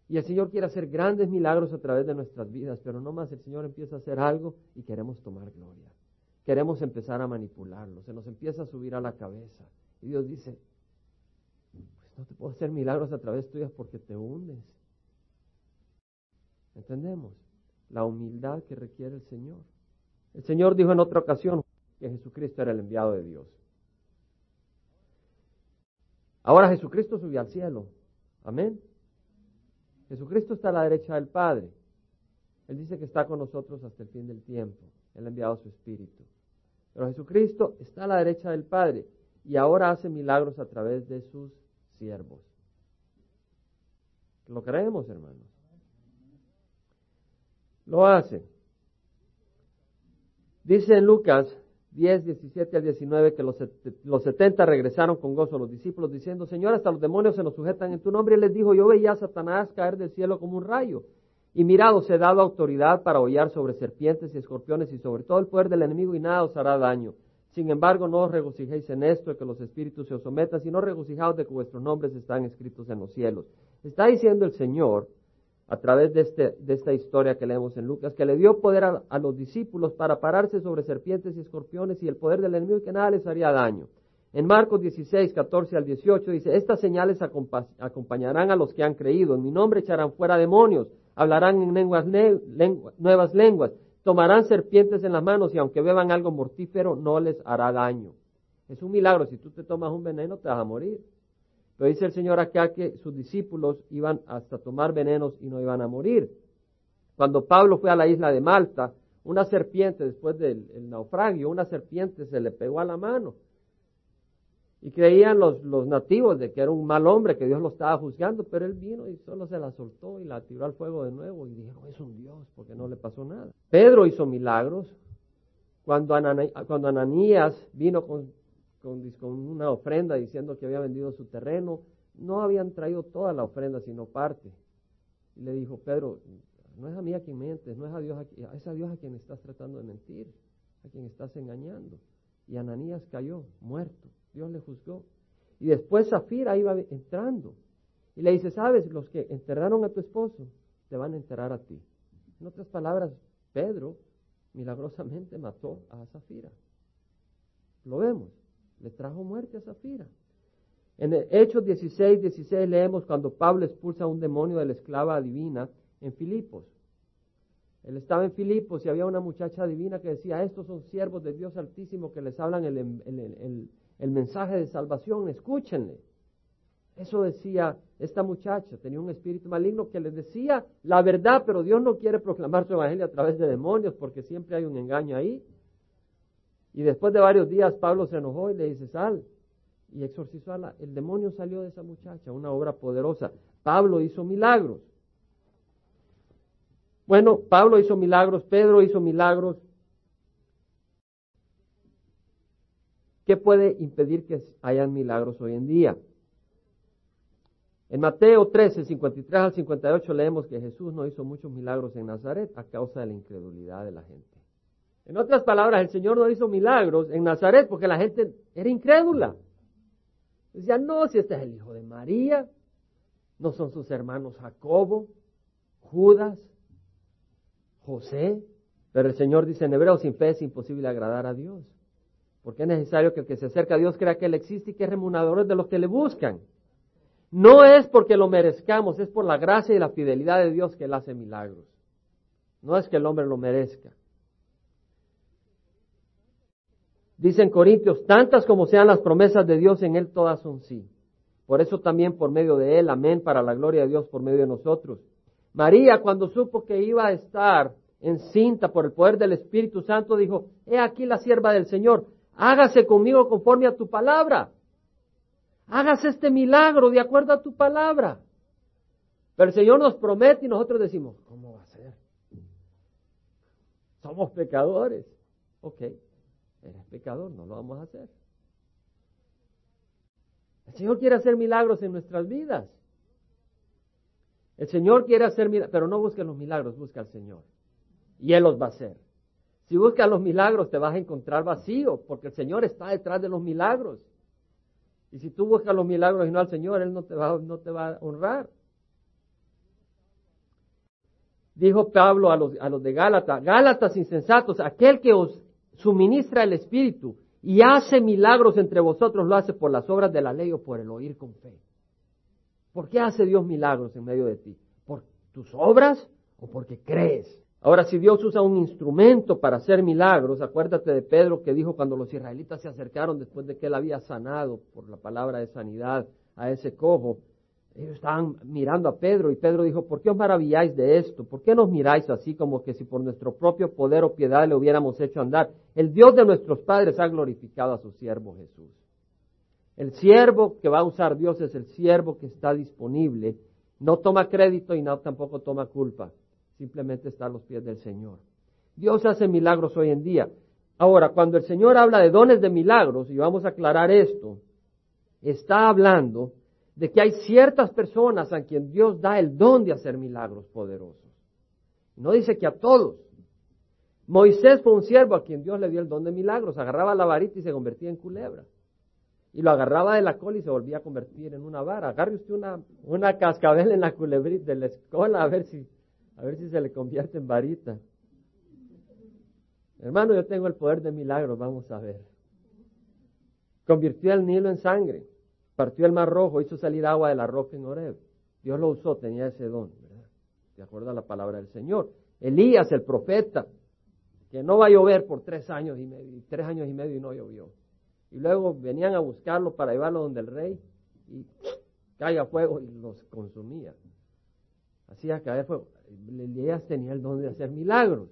Y el Señor quiere hacer grandes milagros a través de nuestras vidas, pero no más el Señor empieza a hacer algo y queremos tomar gloria. Queremos empezar a manipularlo, se nos empieza a subir a la cabeza. Y Dios dice, pues no te puedo hacer milagros a través tuyas porque te hundes. ¿Entendemos? La humildad que requiere el Señor. El Señor dijo en otra ocasión que Jesucristo era el enviado de Dios. Ahora Jesucristo subió al cielo. Amén. Jesucristo está a la derecha del Padre. Él dice que está con nosotros hasta el fin del tiempo. Él ha enviado su Espíritu. Pero Jesucristo está a la derecha del Padre y ahora hace milagros a través de sus siervos. ¿Lo creemos, hermanos? Lo hace. Dice en Lucas 10, 17 al 19 que los, los 70 regresaron con gozo a los discípulos diciendo, Señor, hasta los demonios se nos sujetan en tu nombre. Y les dijo, yo veía a Satanás caer del cielo como un rayo. Y mirad, os he dado autoridad para hollar sobre serpientes y escorpiones y sobre todo el poder del enemigo y nada os hará daño. Sin embargo, no os regocijéis en esto que los espíritus se os sometan, sino regocijaos de que vuestros nombres están escritos en los cielos. Está diciendo el Señor a través de, este, de esta historia que leemos en Lucas, que le dio poder a, los discípulos para pararse sobre serpientes y escorpiones y el poder del enemigo y que nada les haría daño. En Marcos 16, 14 al 18 dice, estas señales acompañarán a los que han creído, en mi nombre echarán fuera demonios, hablarán en lenguas, nuevas lenguas, tomarán serpientes en las manos y aunque beban algo mortífero no les hará daño. Es un milagro, si tú te tomas un veneno te vas a morir. Pero dice el Señor acá que sus discípulos iban hasta tomar venenos y no iban a morir. Cuando Pablo fue a la isla de Malta, una serpiente, después del naufragio, una serpiente se le pegó a la mano. Y creían los, nativos de que era un mal hombre, que Dios lo estaba juzgando, pero él vino y solo se la soltó y la tiró al fuego de nuevo y dijeron, es un Dios, porque no le pasó nada. Pedro hizo milagros. Cuando, cuando Ananías vino con con, una ofrenda diciendo que había vendido su terreno. No habían traído toda la ofrenda, sino parte. Y le dijo, Pedro, no es a mí a quien mentes, no es a Dios a, es a Dios a quien estás tratando de mentir, a quien estás engañando. Y Ananías cayó, muerto. Dios le juzgó. Y después Zafira iba entrando. Y le dice, sabes, los que enterraron a tu esposo, te van a enterrar a ti. En otras palabras, Pedro milagrosamente mató a Zafira. Lo vemos le trajo muerte a Zafira. En el Hechos 16, 16 leemos cuando Pablo expulsa a un demonio de la esclava divina en Filipos. Él estaba en Filipos y había una muchacha divina que decía, estos son siervos de Dios Altísimo que les hablan el, el mensaje de salvación, escúchenle. Eso decía esta muchacha, tenía un espíritu maligno que les decía la verdad, pero Dios no quiere proclamar su evangelio a través de demonios porque siempre hay un engaño ahí. Y después de varios días Pablo se enojó y le dice, sal. Y exorcizó a la... El demonio salió de esa muchacha, una obra poderosa. Pablo hizo milagros. Bueno, Pablo hizo milagros, Pedro hizo milagros. ¿Qué puede impedir que hayan milagros hoy en día? En Mateo 13, 53 al 58 leemos que Jesús no hizo muchos milagros en Nazaret a causa de la incredulidad de la gente. En otras palabras, el Señor no hizo milagros en Nazaret porque la gente era incrédula. Decía, no, si este es el hijo de María, no son sus hermanos Jacobo, Judas, José. Pero el Señor dice en hebreo, sin fe es imposible agradar a Dios. Porque es necesario que el que se acerca a Dios crea que Él existe y que es remunerador de los que le buscan. No es porque lo merezcamos, es por la gracia y la fidelidad de Dios que Él hace milagros. No es que el hombre lo merezca. Dicen Corintios, tantas como sean las promesas de Dios, en Él todas son sí. Por eso también por medio de Él, amén, para la gloria de Dios por medio de nosotros. María, cuando supo que iba a estar encinta por el poder del Espíritu Santo, dijo, he aquí la sierva del Señor, hágase conmigo conforme a tu palabra. Hágase este milagro de acuerdo a tu palabra. Pero el Señor nos promete y nosotros decimos, ¿cómo va a ser? Somos pecadores. Ok, eres pecador, no lo vamos a hacer. El Señor quiere hacer milagros en nuestras vidas. El Señor quiere hacer milagros, pero no busques los milagros, busca al Señor y Él los va a hacer. Si buscas los milagros te vas a encontrar vacío, porque el Señor está detrás de los milagros. Y si tú buscas los milagros y no al Señor, Él no te va, no te va a honrar. Dijo Pablo a los, a los de Gálatas, Gálatas insensatos, aquel que os suministra el Espíritu y hace milagros entre vosotros, lo hace por las obras de la ley o por el oír con fe. ¿Por qué hace Dios milagros en medio de ti? ¿Por tus obras o porque crees? Ahora, si Dios usa un instrumento para hacer milagros, acuérdate de Pedro que dijo cuando los israelitas se acercaron después de que él había sanado por la palabra de sanidad a ese cojo, ellos estaban mirando a Pedro y Pedro dijo, ¿por qué os maravilláis de esto? ¿Por qué nos miráis así como que si por nuestro propio poder o piedad le hubiéramos hecho andar? El Dios de nuestros padres ha glorificado a su siervo Jesús. El siervo que va a usar Dios es el siervo que está disponible, no toma crédito y no tampoco toma culpa simplemente está a los pies del Señor. Dios hace milagros hoy en día. Ahora, cuando el Señor habla de dones de milagros, y vamos a aclarar esto, está hablando de que hay ciertas personas a quien Dios da el don de hacer milagros poderosos. No dice que a todos. Moisés fue un siervo a quien Dios le dio el don de milagros. Agarraba la varita y se convertía en culebra. Y lo agarraba de la cola y se volvía a convertir en una vara. Agarre usted una, una cascabel en la culebrita de la escuela a ver si a ver si se le convierte en varita. Hermano, yo tengo el poder de milagros, vamos a ver. Convirtió el Nilo en sangre, partió el mar rojo, hizo salir agua de la roca en Oreb. Dios lo usó, tenía ese don, ¿verdad? De acuerdo a la palabra del Señor. Elías, el profeta, que no va a llover por tres años y medio, tres años y medio y no llovió. Y luego venían a buscarlo para llevarlo donde el rey y caiga fuego y los consumía. Hacía caer fuego. Elías tenía el don de hacer milagros.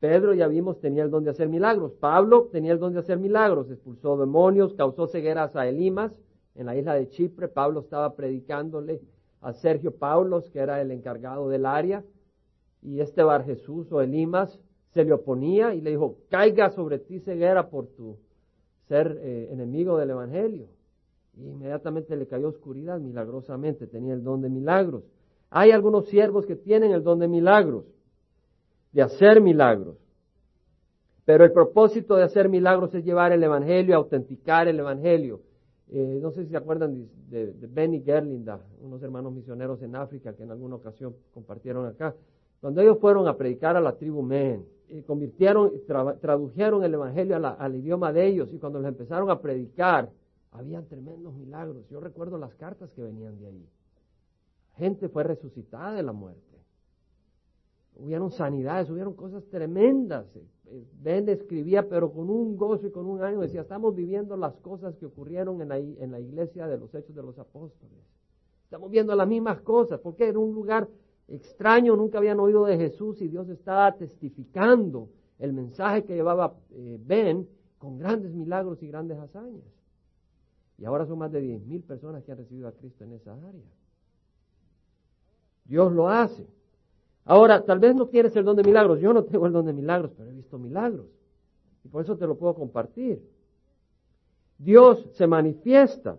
Pedro, ya vimos, tenía el don de hacer milagros. Pablo tenía el don de hacer milagros. Expulsó demonios, causó cegueras a Elimas en la isla de Chipre. Pablo estaba predicándole a Sergio Paulos, que era el encargado del área. Y este Bar Jesús o Elimas se le oponía y le dijo, caiga sobre ti ceguera por tu ser eh, enemigo del Evangelio. Y inmediatamente le cayó oscuridad milagrosamente, tenía el don de milagros. Hay algunos siervos que tienen el don de milagros, de hacer milagros. Pero el propósito de hacer milagros es llevar el Evangelio, autenticar el Evangelio. Eh, no sé si se acuerdan de, Benny Gerlinda, unos hermanos misioneros en África que en alguna ocasión compartieron acá. Cuando ellos fueron a predicar a la tribu Men, y convirtieron, tradujeron el Evangelio al idioma de ellos y cuando les empezaron a predicar, habían tremendos milagros. Yo recuerdo las cartas que venían de ahí gente fue resucitada de la muerte. Hubieron sanidades, hubieron cosas tremendas. Ben escribía, pero con un gozo y con un ánimo. Decía, estamos viviendo las cosas que ocurrieron en la, en la iglesia de los Hechos de los Apóstoles. Estamos viendo las mismas cosas, porque era un lugar extraño, nunca habían oído de Jesús y Dios estaba testificando el mensaje que llevaba eh, Ben con grandes milagros y grandes hazañas. Y ahora son más de 10.000 personas que han recibido a Cristo en esa área. Dios lo hace. Ahora, tal vez no tienes el don de milagros. Yo no tengo el don de milagros, pero he visto milagros. Y por eso te lo puedo compartir. Dios se manifiesta.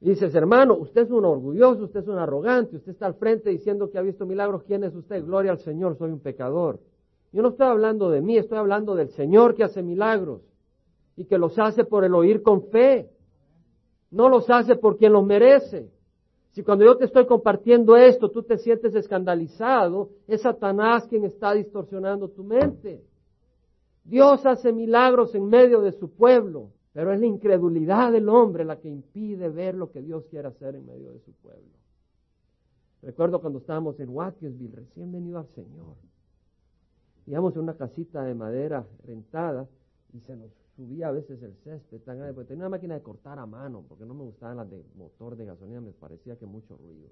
Y dices, hermano, usted es un orgulloso, usted es un arrogante, usted está al frente diciendo que ha visto milagros. ¿Quién es usted? Gloria al Señor, soy un pecador. Yo no estoy hablando de mí, estoy hablando del Señor que hace milagros y que los hace por el oír con fe. No los hace por quien los merece. Si cuando yo te estoy compartiendo esto tú te sientes escandalizado, es Satanás quien está distorsionando tu mente. Dios hace milagros en medio de su pueblo, pero es la incredulidad del hombre la que impide ver lo que Dios quiere hacer en medio de su pueblo. Recuerdo cuando estábamos en Watkinsville, recién venido al Señor. Íbamos en una casita de madera rentada y se nos subía a veces el césped tan grande, porque tenía una máquina de cortar a mano, porque no me gustaban las de motor de gasolina, me parecía que mucho ruido.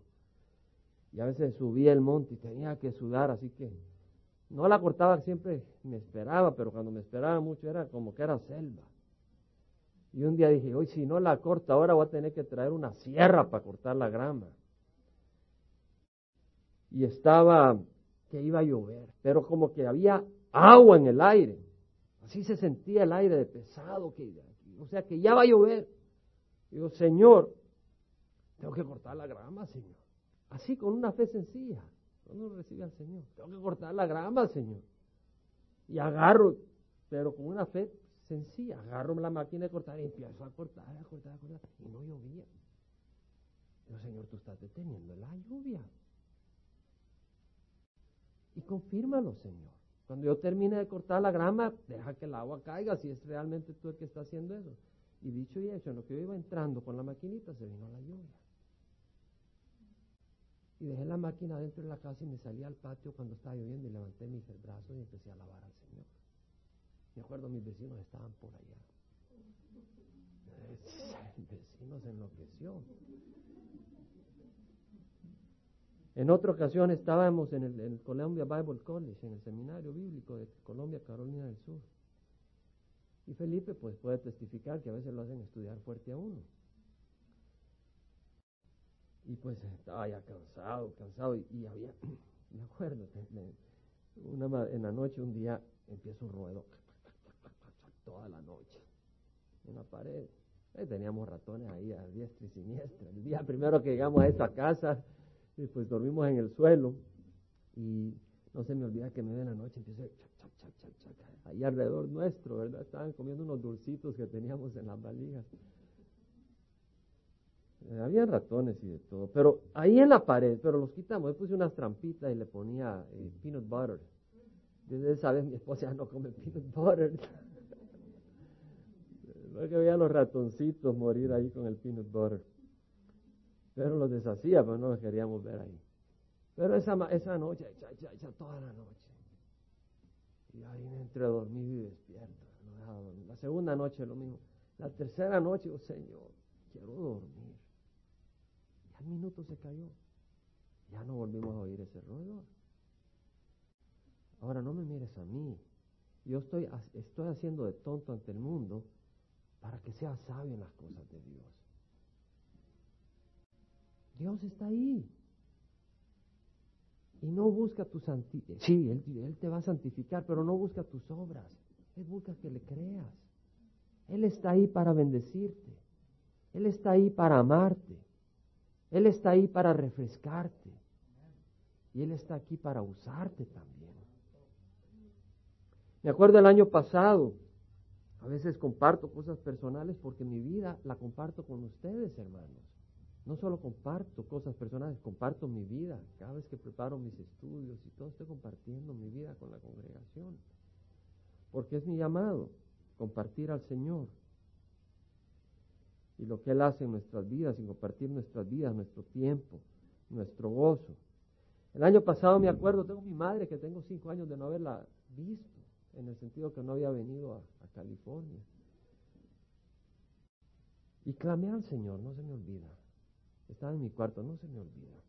Y a veces subía el monte y tenía que sudar, así que no la cortaba siempre, me esperaba, pero cuando me esperaba mucho era como que era selva. Y un día dije, hoy si no la corto ahora voy a tener que traer una sierra para cortar la grama. Y estaba que iba a llover, pero como que había agua en el aire. Así se sentía el aire de pesado que o sea que ya va a llover. Digo, Señor, tengo que cortar la grama, Señor. Así con una fe sencilla. Cuando recibe al Señor, tengo que cortar la grama, Señor. Y agarro, pero con una fe sencilla, agarro la máquina de cortar y empiezo a cortar, a cortar, a cortar. Y no llovía. Digo, Señor, tú estás deteniendo la lluvia. Y confírmalo, Señor. Cuando yo termine de cortar la grama, deja que el agua caiga si es realmente tú el que está haciendo eso. Y dicho y hecho, en lo que yo iba entrando con la maquinita, se vino la lluvia. Y dejé la máquina dentro de la casa y me salí al patio cuando estaba lloviendo y levanté mis brazos y empecé a alabar al Señor. Me acuerdo, mis vecinos estaban por allá. El vecino se enloqueció. En otra ocasión estábamos en el, Columbia Bible College, en el seminario bíblico de Colombia, Carolina del Sur. Y Felipe pues puede testificar que a veces lo hacen estudiar fuerte a uno. Y pues estaba ya cansado, cansado, y, había, me acuerdo, en la noche un día empieza un ruedo, toda la noche, en la pared. Teníamos ratones ahí a diestra y siniestra. El día primero que llegamos a esa casa, y pues dormimos en el suelo y no se me olvida que medio de la noche empieza ahí alrededor nuestro, ¿verdad? Estaban comiendo unos dulcitos que teníamos en las valijas. Eh, había ratones y de todo, pero ahí en la pared, pero los quitamos. Yo puse unas trampitas y le ponía eh, peanut butter. Desde esa vez mi esposa ya no come peanut butter. que veía los ratoncitos morir ahí con el peanut butter. Pero los deshacía, pero no los queríamos ver ahí. Pero esa, esa noche, echa, echa, toda la noche. Y ahí entre dormido y despierto. La segunda noche lo mismo. La tercera noche, oh Señor, quiero dormir. Y al minuto se cayó. Ya no volvimos a oír ese ruido. Ahora no me mires a mí. Yo estoy, estoy haciendo de tonto ante el mundo para que sea sabio en las cosas de Dios. Dios está ahí. Y no busca tu santificación. Sí, él, te va a santificar, pero no busca tus obras. Él busca que le creas. Él está ahí para bendecirte. Él está ahí para amarte. Él está ahí para refrescarte. Y Él está aquí para usarte también. Me acuerdo el año pasado, a veces comparto cosas personales porque mi vida la comparto con ustedes, hermanos. No solo comparto cosas personales, comparto mi vida. Cada vez que preparo mis estudios y todo, estoy compartiendo mi vida con la congregación. Porque es mi llamado, compartir al Señor. Y lo que Él hace en nuestras vidas, y compartir nuestras vidas, nuestro tiempo, nuestro gozo. El año pasado me acuerdo, tengo mi madre que tengo cinco años de no haberla visto, en el sentido que no había venido a, a California. Y clamé al Señor, no se me olvida. Estaba en mi cuarto, no se me olvida.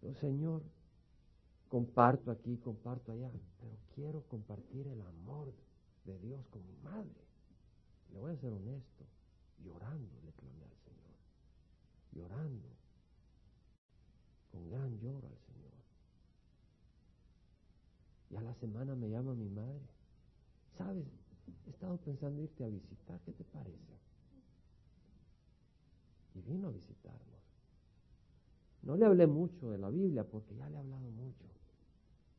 Yo, Señor, comparto aquí, comparto allá, pero quiero compartir el amor de Dios con mi madre. Le voy a ser honesto, llorando le clamé al Señor, llorando, con gran lloro al Señor. Y a la semana me llama mi madre, ¿sabes? He estado pensando irte a visitar, ¿qué te parece? y vino a visitarnos. No le hablé mucho de la Biblia porque ya le he hablado mucho,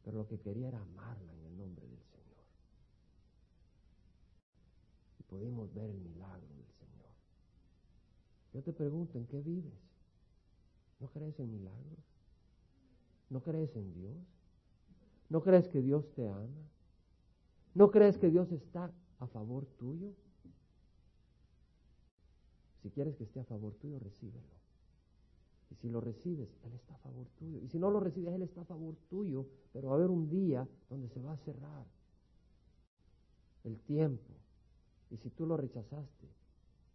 pero lo que quería era amarla en el nombre del Señor. Y pudimos ver el milagro del Señor. Yo te pregunto, ¿en qué vives? ¿No crees en milagros? ¿No crees en Dios? ¿No crees que Dios te ama? ¿No crees que Dios está a favor tuyo? Si quieres que esté a favor tuyo, recíbelo. Y si lo recibes, Él está a favor tuyo. Y si no lo recibes, Él está a favor tuyo. Pero va a haber un día donde se va a cerrar el tiempo. Y si tú lo rechazaste,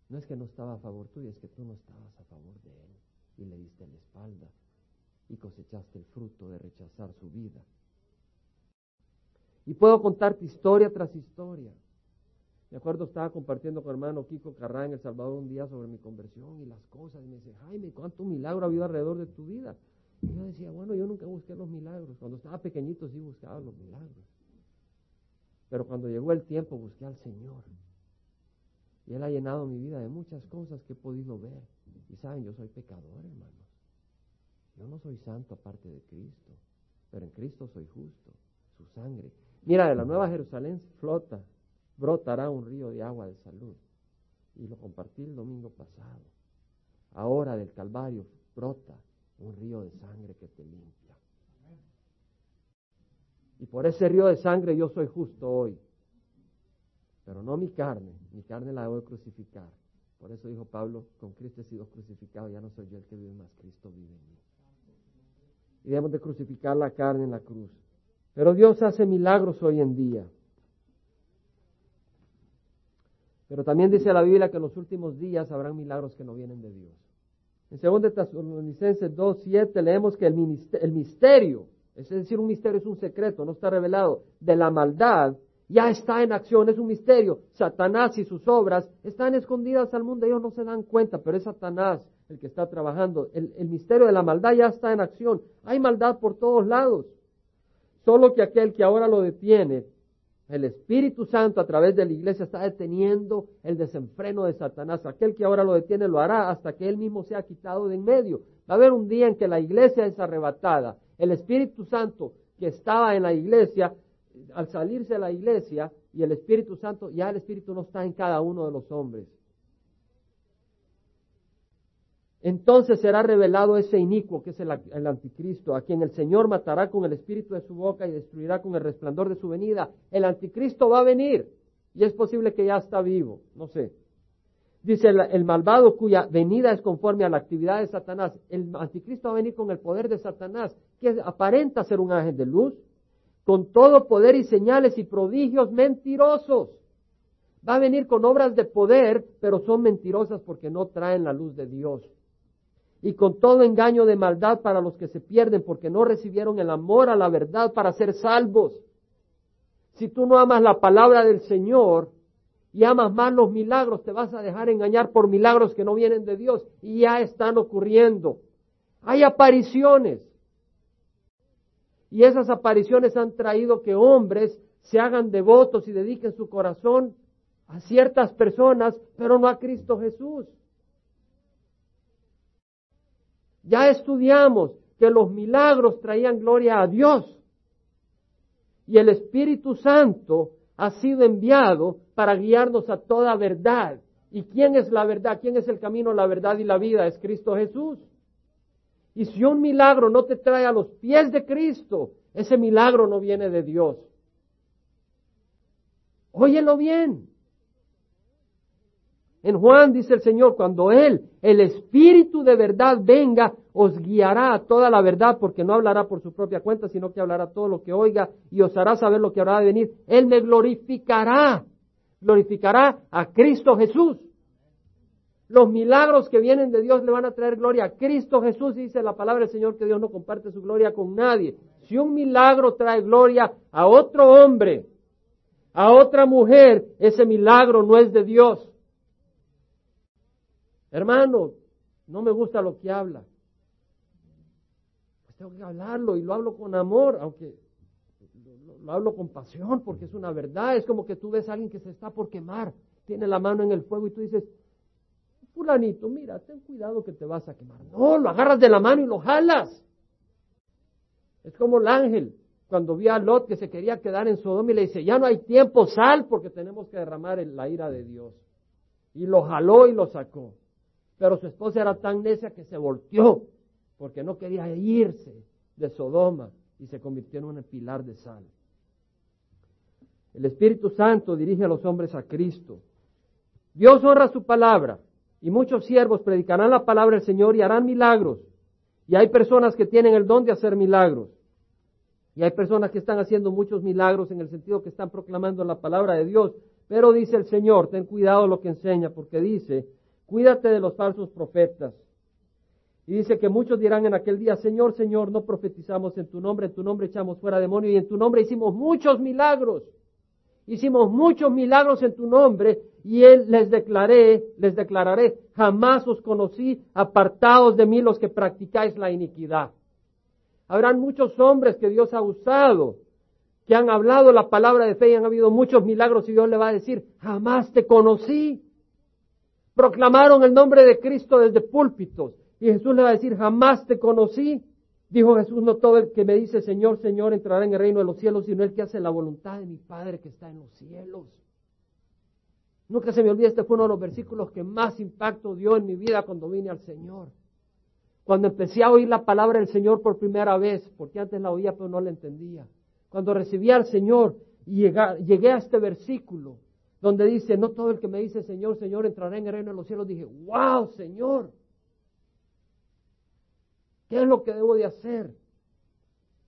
no es que no estaba a favor tuyo, es que tú no estabas a favor de Él. Y le diste la espalda y cosechaste el fruto de rechazar su vida. Y puedo contarte historia tras historia. Me acuerdo, estaba compartiendo con hermano Kiko Carrá en El Salvador un día sobre mi conversión y las cosas. Y me dice, Jaime, ¿cuánto milagro ha habido alrededor de tu vida? Y yo decía, bueno, yo nunca busqué los milagros. Cuando estaba pequeñito sí buscaba los milagros. Pero cuando llegó el tiempo busqué al Señor. Y Él ha llenado mi vida de muchas cosas que he podido ver. Y saben, yo soy pecador, hermanos. Yo no soy santo aparte de Cristo. Pero en Cristo soy justo. Su sangre. Mira, de la Nueva Jerusalén flota brotará un río de agua de salud. Y lo compartí el domingo pasado. Ahora del Calvario brota un río de sangre que te limpia. Y por ese río de sangre yo soy justo hoy. Pero no mi carne, mi carne la debo crucificar. Por eso dijo Pablo, con Cristo he sido crucificado, ya no soy yo el que vive más, Cristo vive en mí. Y debemos de crucificar la carne en la cruz. Pero Dios hace milagros hoy en día. Pero también dice la Biblia que en los últimos días habrán milagros que no vienen de Dios. En 2 Tesalonicenses 2, 7 leemos que el, el misterio, es decir, un misterio es un secreto, no está revelado, de la maldad, ya está en acción, es un misterio. Satanás y sus obras están escondidas al mundo, ellos no se dan cuenta, pero es Satanás el que está trabajando. El, el misterio de la maldad ya está en acción. Hay maldad por todos lados. Solo que aquel que ahora lo detiene el Espíritu Santo a través de la iglesia está deteniendo el desenfreno de Satanás. Aquel que ahora lo detiene lo hará hasta que él mismo sea quitado de en medio. Va a haber un día en que la iglesia es arrebatada. El Espíritu Santo que estaba en la iglesia, al salirse de la iglesia y el Espíritu Santo, ya el Espíritu no está en cada uno de los hombres. Entonces será revelado ese inicuo que es el, anticristo, a quien el Señor matará con el espíritu de su boca y destruirá con el resplandor de su venida. El anticristo va a venir y es posible que ya está vivo, no sé. Dice el, el malvado cuya venida es conforme a la actividad de Satanás. El anticristo va a venir con el poder de Satanás, que aparenta ser un ángel de luz, con todo poder y señales y prodigios mentirosos. Va a venir con obras de poder, pero son mentirosas porque no traen la luz de Dios y con todo engaño de maldad para los que se pierden porque no recibieron el amor a la verdad para ser salvos. Si tú no amas la palabra del Señor y amas más los milagros, te vas a dejar engañar por milagros que no vienen de Dios y ya están ocurriendo. Hay apariciones. Y esas apariciones han traído que hombres se hagan devotos y dediquen su corazón a ciertas personas, pero no a Cristo Jesús. Ya estudiamos que los milagros traían gloria a Dios. Y el Espíritu Santo ha sido enviado para guiarnos a toda verdad. ¿Y quién es la verdad? ¿Quién es el camino, la verdad y la vida? Es Cristo Jesús. Y si un milagro no te trae a los pies de Cristo, ese milagro no viene de Dios. Óyelo bien. En Juan dice el Señor, cuando Él, el Espíritu de verdad, venga, os guiará a toda la verdad, porque no hablará por su propia cuenta, sino que hablará todo lo que oiga y os hará saber lo que habrá de venir. Él me glorificará, glorificará a Cristo Jesús. Los milagros que vienen de Dios le van a traer gloria a Cristo Jesús, dice la palabra del Señor que Dios no comparte su gloria con nadie. Si un milagro trae gloria a otro hombre, a otra mujer, ese milagro no es de Dios. Hermano, no me gusta lo que habla. Pues tengo que hablarlo y lo hablo con amor, aunque lo, hablo con pasión porque es una verdad. Es como que tú ves a alguien que se está por quemar, tiene la mano en el fuego y tú dices, fulanito, mira, ten cuidado que te vas a quemar. No, lo agarras de la mano y lo jalas. Es como el ángel, cuando vio a Lot que se quería quedar en Sodoma y le dice, ya no hay tiempo, sal porque tenemos que derramar la ira de Dios. Y lo jaló y lo sacó. Pero su esposa era tan necia que se volteó porque no quería irse de Sodoma y se convirtió en un pilar de sal. El Espíritu Santo dirige a los hombres a Cristo. Dios honra su palabra y muchos siervos predicarán la palabra del Señor y harán milagros. Y hay personas que tienen el don de hacer milagros. Y hay personas que están haciendo muchos milagros en el sentido que están proclamando la palabra de Dios. Pero dice el Señor, ten cuidado lo que enseña, porque dice, cuídate de los falsos profetas. Y dice que muchos dirán en aquel día, Señor, Señor, no profetizamos en tu nombre, en tu nombre echamos fuera demonios y en tu nombre hicimos muchos milagros hicimos muchos milagros en tu nombre y él les declaré, les declararé, jamás os conocí apartados de mí los que practicáis la iniquidad. Habrán muchos hombres que Dios ha usado, que han hablado la palabra de fe y han habido muchos milagros y Dios le va a decir, jamás te conocí. Proclamaron el nombre de Cristo desde púlpitos y Jesús le va a decir, jamás te conocí. Dijo Jesús, no todo el que me dice Señor, Señor entrará en el reino de los cielos, sino el que hace la voluntad de mi Padre que está en los cielos. Nunca se me olvida, este fue uno de los versículos que más impacto dio en mi vida cuando vine al Señor. Cuando empecé a oír la palabra del Señor por primera vez, porque antes la oía pero no la entendía. Cuando recibí al Señor y llegué a este versículo donde dice, no todo el que me dice Señor, Señor entrará en el reino de los cielos, dije, wow, Señor, ¿Qué es lo que debo de hacer?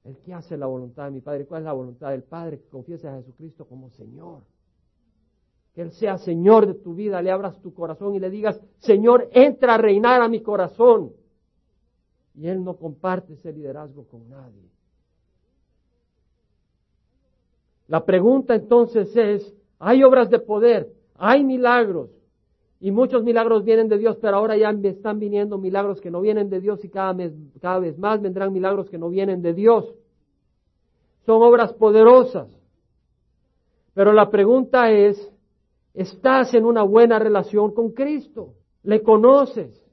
El que hace la voluntad de mi Padre. ¿Cuál es la voluntad del Padre? Que confieses a Jesucristo como Señor. Que Él sea Señor de tu vida, le abras tu corazón y le digas, Señor, entra a reinar a mi corazón. Y Él no comparte ese liderazgo con nadie. La pregunta entonces es, ¿hay obras de poder? ¿Hay milagros? Y muchos milagros vienen de Dios, pero ahora ya están viniendo milagros que no vienen de Dios y cada, cada vez más vendrán milagros que no vienen de Dios. Son obras poderosas. Pero la pregunta es, ¿estás en una buena relación con Cristo? ¿Le conoces?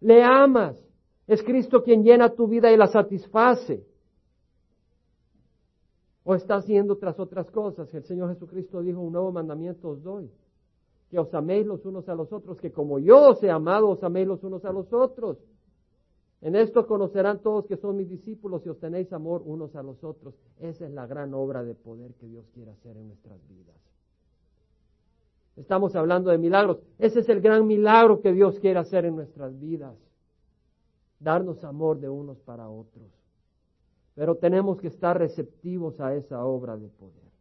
¿Le amas? ¿Es Cristo quien llena tu vida y la satisface? ¿O estás yendo tras otras cosas? El Señor Jesucristo dijo, un nuevo mandamiento os doy que os améis los unos a los otros, que como yo os he amado, os améis los unos a los otros. En esto conocerán todos que son mis discípulos y os tenéis amor unos a los otros. Esa es la gran obra de poder que Dios quiere hacer en nuestras vidas. Estamos hablando de milagros. Ese es el gran milagro que Dios quiere hacer en nuestras vidas. Darnos amor de unos para otros. Pero tenemos que estar receptivos a esa obra de poder.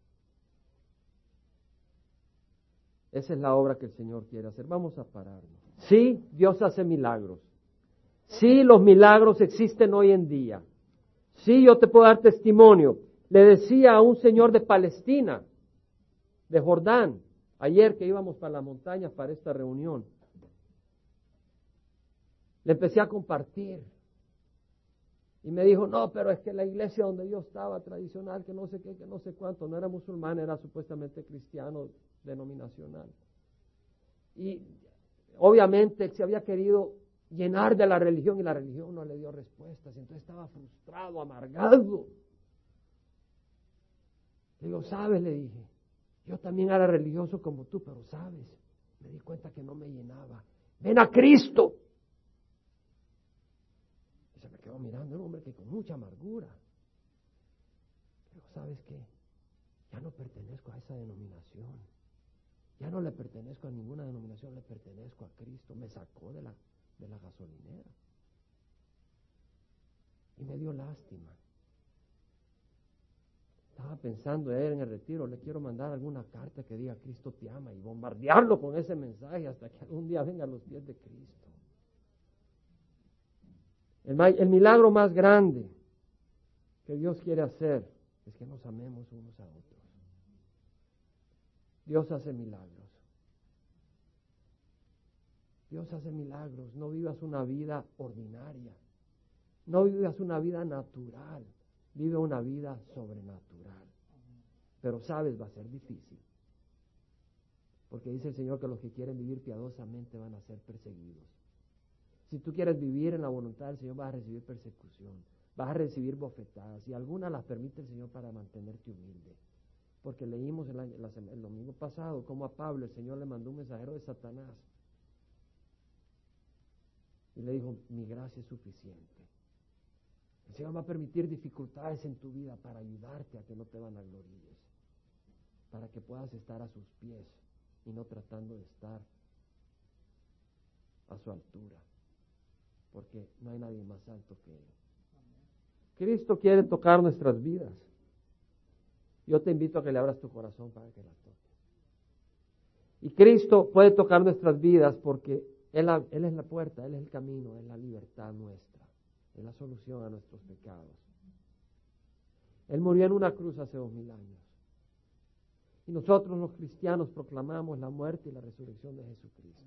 Esa es la obra que el Señor quiere hacer. Vamos a pararnos. Sí, Dios hace milagros. Sí, los milagros existen hoy en día. Sí, yo te puedo dar testimonio. Le decía a un señor de Palestina, de Jordán, ayer que íbamos para la montaña para esta reunión. Le empecé a compartir. Y me dijo, no, pero es que la iglesia donde yo estaba, tradicional, que no sé qué, que no sé cuánto, no era musulmán, era supuestamente cristiano, denominacional. Y obviamente se había querido llenar de la religión y la religión no le dio respuestas, entonces estaba frustrado, amargado. Le digo, sabes, le dije, yo también era religioso como tú, pero sabes, me di cuenta que no me llenaba. Ven a Cristo. Mirando un hombre que con mucha amargura. Pero sabes qué, ya no pertenezco a esa denominación. Ya no le pertenezco a ninguna denominación, le pertenezco a Cristo. Me sacó de la, de la gasolinera. Y me dio lástima. Estaba pensando él en el retiro, le quiero mandar alguna carta que diga Cristo te ama y bombardearlo con ese mensaje hasta que algún día venga a los pies de Cristo. El, el milagro más grande que Dios quiere hacer es que nos amemos unos a otros. Dios hace milagros. Dios hace milagros. No vivas una vida ordinaria. No vivas una vida natural. Vive una vida sobrenatural. Pero sabes, va a ser difícil. Porque dice el Señor que los que quieren vivir piadosamente van a ser perseguidos. Si tú quieres vivir en la voluntad del Señor, vas a recibir persecución, vas a recibir bofetadas, y algunas las permite el Señor para mantenerte humilde. Porque leímos el, domingo pasado cómo a Pablo el Señor le mandó un mensajero de Satanás. Y le dijo, mi gracia es suficiente. El Señor va a permitir dificultades en tu vida para ayudarte a que no te van a glorillas, para que puedas estar a sus pies y no tratando de estar a su altura porque no hay nadie más alto que Él. Cristo quiere tocar nuestras vidas. Yo te invito a que le abras tu corazón para que las toques. Y Cristo puede tocar nuestras vidas porque él, él es la puerta, Él es el camino, es la libertad nuestra, es la solución a nuestros pecados. Él murió en una cruz hace dos mil años. Y nosotros los cristianos proclamamos la muerte y la resurrección de Jesucristo.